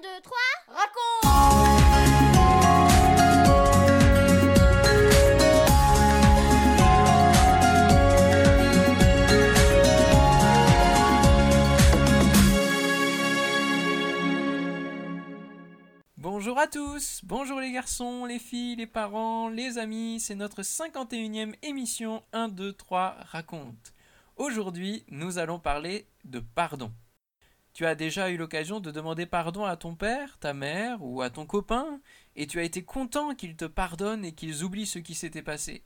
1, 2, 3, raconte Bonjour à tous, bonjour les garçons, les filles, les parents, les amis, c'est notre 51e émission 1, 2, 3 raconte. Aujourd'hui, nous allons parler de pardon. Tu as déjà eu l'occasion de demander pardon à ton père, ta mère ou à ton copain, et tu as été content qu'ils te pardonnent et qu'ils oublient ce qui s'était passé.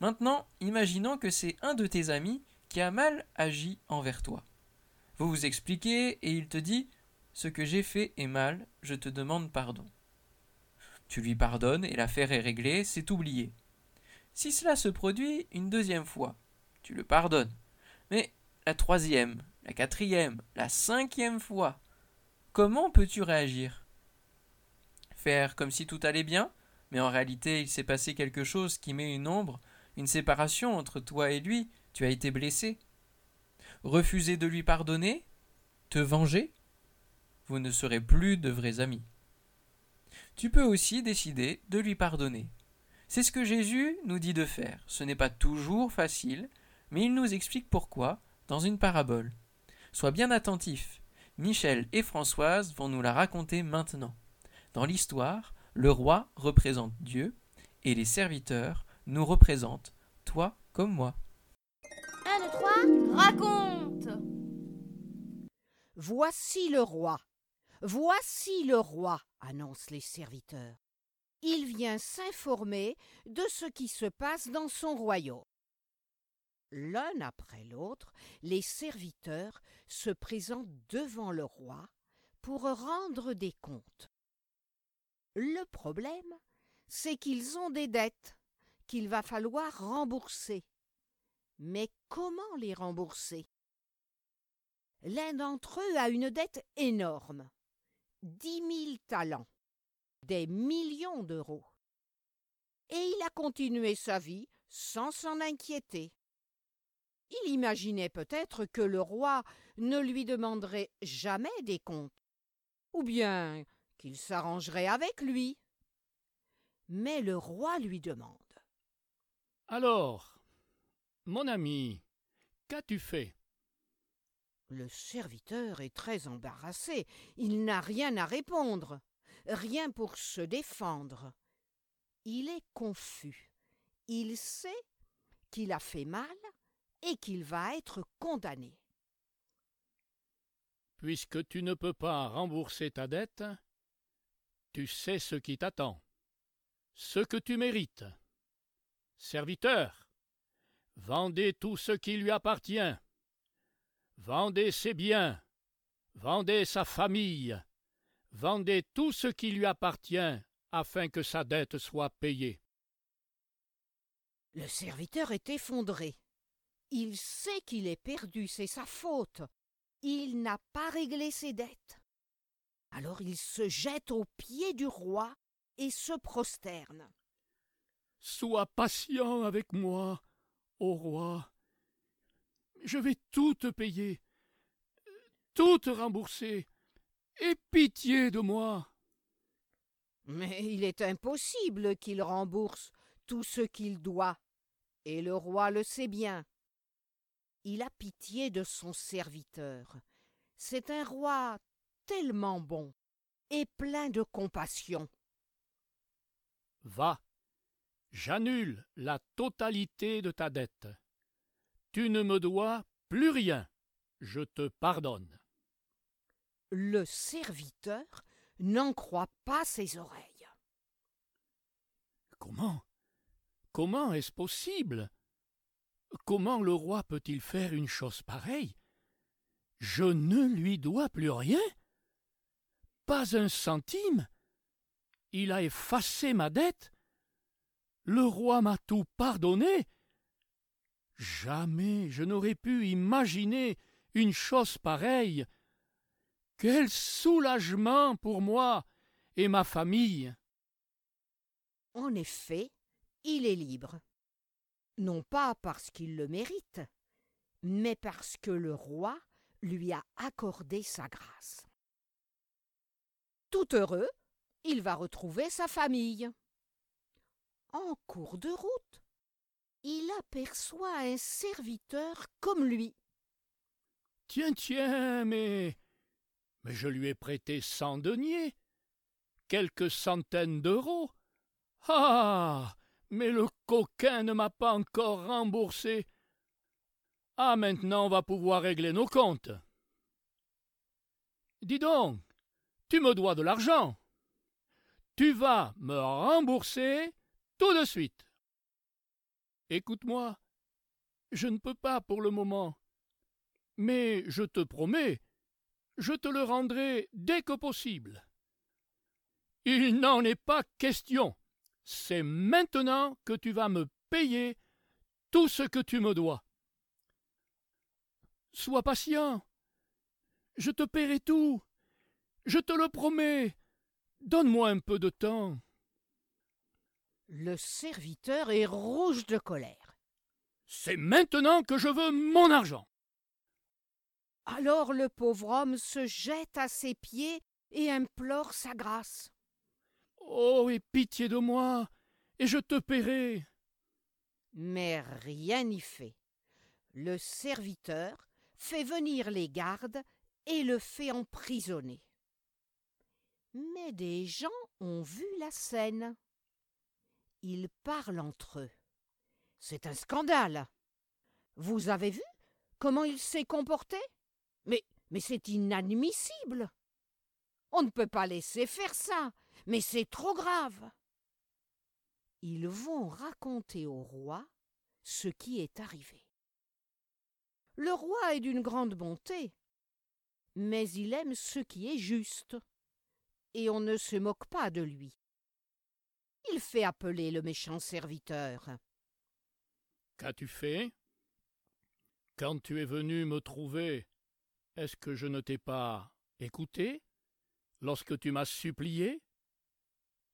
Maintenant, imaginons que c'est un de tes amis qui a mal agi envers toi. Vous vous expliquez et il te dit Ce que j'ai fait est mal, je te demande pardon. Tu lui pardonnes et l'affaire est réglée, c'est oublié. Si cela se produit une deuxième fois, tu le pardonnes. Mais la troisième, la quatrième, la cinquième fois, comment peux-tu réagir? Faire comme si tout allait bien, mais en réalité il s'est passé quelque chose qui met une ombre, une séparation entre toi et lui, tu as été blessé. Refuser de lui pardonner? Te venger? Vous ne serez plus de vrais amis. Tu peux aussi décider de lui pardonner. C'est ce que Jésus nous dit de faire. Ce n'est pas toujours facile, mais il nous explique pourquoi dans une parabole. Sois bien attentif. Michel et Françoise vont nous la raconter maintenant. Dans l'histoire, le roi représente Dieu et les serviteurs nous représentent, toi comme moi. 1, 2, 3, raconte Voici le roi. Voici le roi, annoncent les serviteurs. Il vient s'informer de ce qui se passe dans son royaume. L'un après l'autre, les serviteurs se présentent devant le roi pour rendre des comptes. Le problème, c'est qu'ils ont des dettes qu'il va falloir rembourser. Mais comment les rembourser? L'un d'entre eux a une dette énorme, dix mille talents, des millions d'euros. Et il a continué sa vie sans s'en inquiéter. Il imaginait peut-être que le roi ne lui demanderait jamais des comptes, ou bien qu'il s'arrangerait avec lui. Mais le roi lui demande. Alors, mon ami, qu'as-tu fait? Le serviteur est très embarrassé. Il n'a rien à répondre, rien pour se défendre. Il est confus. Il sait qu'il a fait mal et qu'il va être condamné. Puisque tu ne peux pas rembourser ta dette, tu sais ce qui t'attend, ce que tu mérites. Serviteur, vendez tout ce qui lui appartient. Vendez ses biens, vendez sa famille, vendez tout ce qui lui appartient afin que sa dette soit payée. Le serviteur est effondré. Il sait qu'il est perdu, c'est sa faute. Il n'a pas réglé ses dettes. Alors il se jette aux pieds du roi et se prosterne. Sois patient avec moi, ô roi. Je vais tout te payer, tout te rembourser. Aie pitié de moi. Mais il est impossible qu'il rembourse tout ce qu'il doit, et le roi le sait bien. Il a pitié de son serviteur. C'est un roi tellement bon et plein de compassion. Va, j'annule la totalité de ta dette. Tu ne me dois plus rien. Je te pardonne. Le serviteur n'en croit pas ses oreilles. Comment? Comment est-ce possible? Comment le roi peut-il faire une chose pareille? Je ne lui dois plus rien Pas un centime Il a effacé ma dette Le roi m'a tout pardonné Jamais je n'aurais pu imaginer une chose pareille. Quel soulagement pour moi et ma famille. En effet, il est libre. Non pas parce qu'il le mérite, mais parce que le roi lui a accordé sa grâce. Tout heureux, il va retrouver sa famille. En cours de route, il aperçoit un serviteur comme lui. Tiens, tiens, mais. Mais je lui ai prêté cent deniers, quelques centaines d'euros. Ah. Mais le coquin ne m'a pas encore remboursé. Ah, maintenant on va pouvoir régler nos comptes. Dis donc, tu me dois de l'argent. Tu vas me rembourser tout de suite. Écoute-moi, je ne peux pas pour le moment. Mais je te promets, je te le rendrai dès que possible. Il n'en est pas question. C'est maintenant que tu vas me payer tout ce que tu me dois. Sois patient. Je te paierai tout. Je te le promets. Donne-moi un peu de temps. Le serviteur est rouge de colère. C'est maintenant que je veux mon argent. Alors le pauvre homme se jette à ses pieds et implore sa grâce. Oh, aie pitié de moi, et je te paierai. Mais rien n'y fait. Le serviteur fait venir les gardes et le fait emprisonner. Mais des gens ont vu la scène. Ils parlent entre eux. C'est un scandale. Vous avez vu comment il s'est comporté? Mais mais c'est inadmissible. On ne peut pas laisser faire ça. Mais c'est trop grave. Ils vont raconter au roi ce qui est arrivé. Le roi est d'une grande bonté, mais il aime ce qui est juste, et on ne se moque pas de lui. Il fait appeler le méchant serviteur. Qu'as-tu fait? Quand tu es venu me trouver, est-ce que je ne t'ai pas écouté? Lorsque tu m'as supplié?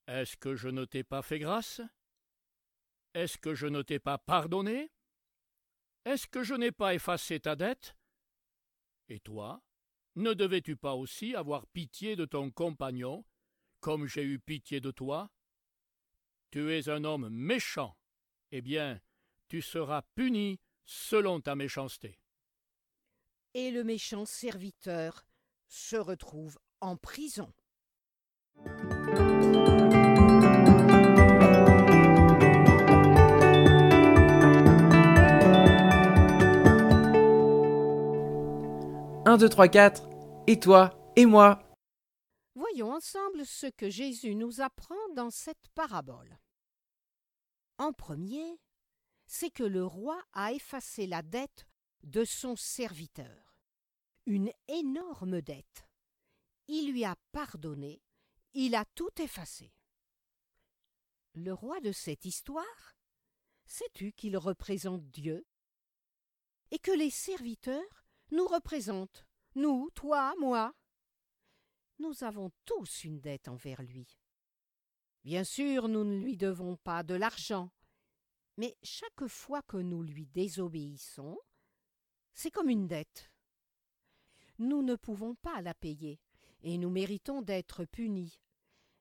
Est-ce que je ne t'ai pas fait grâce? Est-ce que je ne t'ai pas pardonné? Est-ce que je n'ai pas effacé ta dette? Et toi, ne devais-tu pas aussi avoir pitié de ton compagnon, comme j'ai eu pitié de toi? Tu es un homme méchant. Eh bien, tu seras puni selon ta méchanceté. Et le méchant serviteur se retrouve en prison. Un, deux, trois, quatre, et toi, et moi. Voyons ensemble ce que Jésus nous apprend dans cette parabole. En premier, c'est que le roi a effacé la dette de son serviteur, une énorme dette. Il lui a pardonné, il a tout effacé. Le roi de cette histoire, sais-tu qu'il représente Dieu et que les serviteurs nous représentent, nous, toi, moi. Nous avons tous une dette envers lui. Bien sûr, nous ne lui devons pas de l'argent, mais chaque fois que nous lui désobéissons, c'est comme une dette. Nous ne pouvons pas la payer, et nous méritons d'être punis.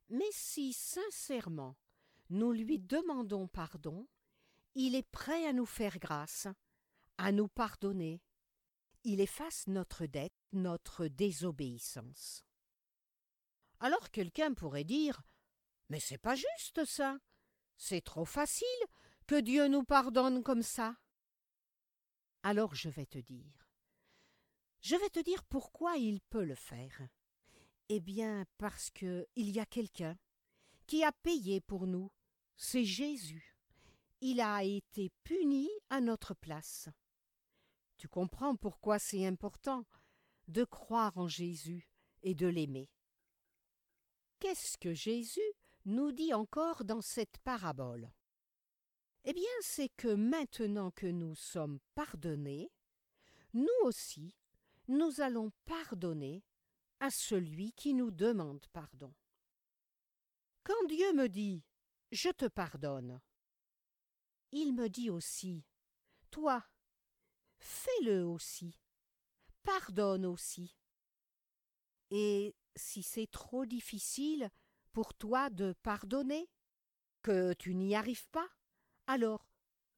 Mais si sincèrement nous lui demandons pardon, il est prêt à nous faire grâce, à nous pardonner, il efface notre dette, notre désobéissance. Alors quelqu'un pourrait dire Mais c'est pas juste ça. C'est trop facile que Dieu nous pardonne comme ça. Alors je vais te dire. Je vais te dire pourquoi il peut le faire. Eh bien, parce que il y a quelqu'un qui a payé pour nous. C'est Jésus. Il a été puni à notre place. Tu comprends pourquoi c'est important de croire en Jésus et de l'aimer. Qu'est-ce que Jésus nous dit encore dans cette parabole? Eh bien, c'est que maintenant que nous sommes pardonnés, nous aussi, nous allons pardonner à celui qui nous demande pardon. Quand Dieu me dit Je te pardonne, il me dit aussi Toi, fais-le aussi, pardonne aussi. Et si c'est trop difficile pour toi de pardonner, que tu n'y arrives pas, alors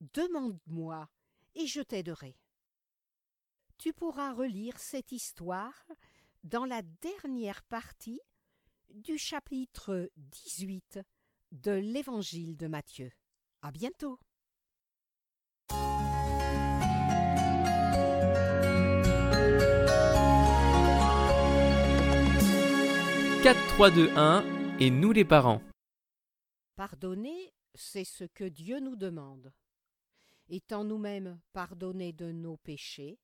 demande-moi et je t'aiderai. Tu pourras relire cette histoire dans la dernière partie du chapitre 18 de l'Évangile de Matthieu. À bientôt. 4, 3, 2, 1 et nous les parents. Pardonner, c'est ce que Dieu nous demande. Étant nous-mêmes pardonnés de nos péchés,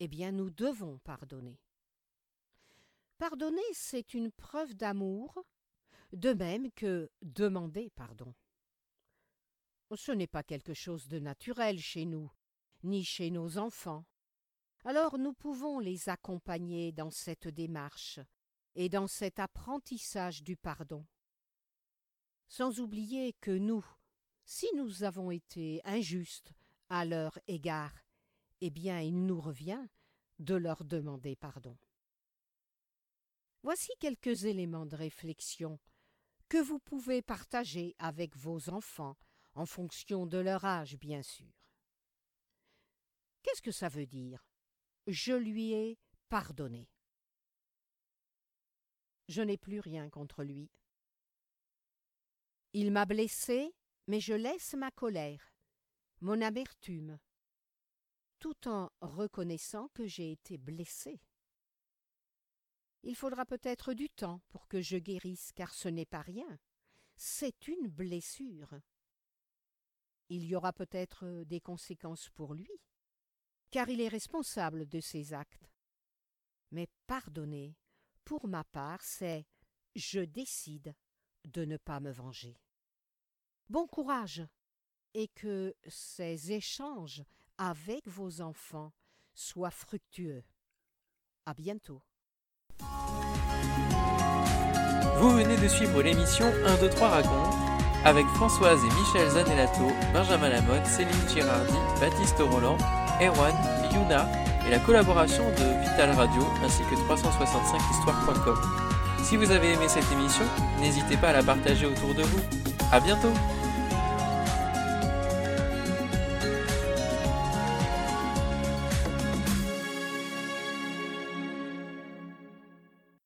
eh bien nous devons pardonner. Pardonner, c'est une preuve d'amour, de même que demander pardon. Ce n'est pas quelque chose de naturel chez nous, ni chez nos enfants. Alors nous pouvons les accompagner dans cette démarche et dans cet apprentissage du pardon. Sans oublier que nous, si nous avons été injustes à leur égard, eh bien il nous revient de leur demander pardon. Voici quelques éléments de réflexion que vous pouvez partager avec vos enfants, en fonction de leur âge, bien sûr. Qu'est-ce que ça veut dire? Je lui ai pardonné. Je n'ai plus rien contre lui. Il m'a blessé, mais je laisse ma colère, mon amertume, tout en reconnaissant que j'ai été blessé. Il faudra peut-être du temps pour que je guérisse, car ce n'est pas rien. C'est une blessure. Il y aura peut-être des conséquences pour lui, car il est responsable de ses actes. Mais pardonner, pour ma part, c'est je décide de ne pas me venger. Bon courage et que ces échanges avec vos enfants soient fructueux. À bientôt. Vous venez de suivre l'émission 1, 2, 3 raconte avec Françoise et Michel Zanellato, Benjamin Lamotte, Céline Girardi, Baptiste Roland, Erwan, Yuna et la collaboration de Vital Radio ainsi que 365histoire.com. Si vous avez aimé cette émission, n'hésitez pas à la partager autour de vous. À bientôt!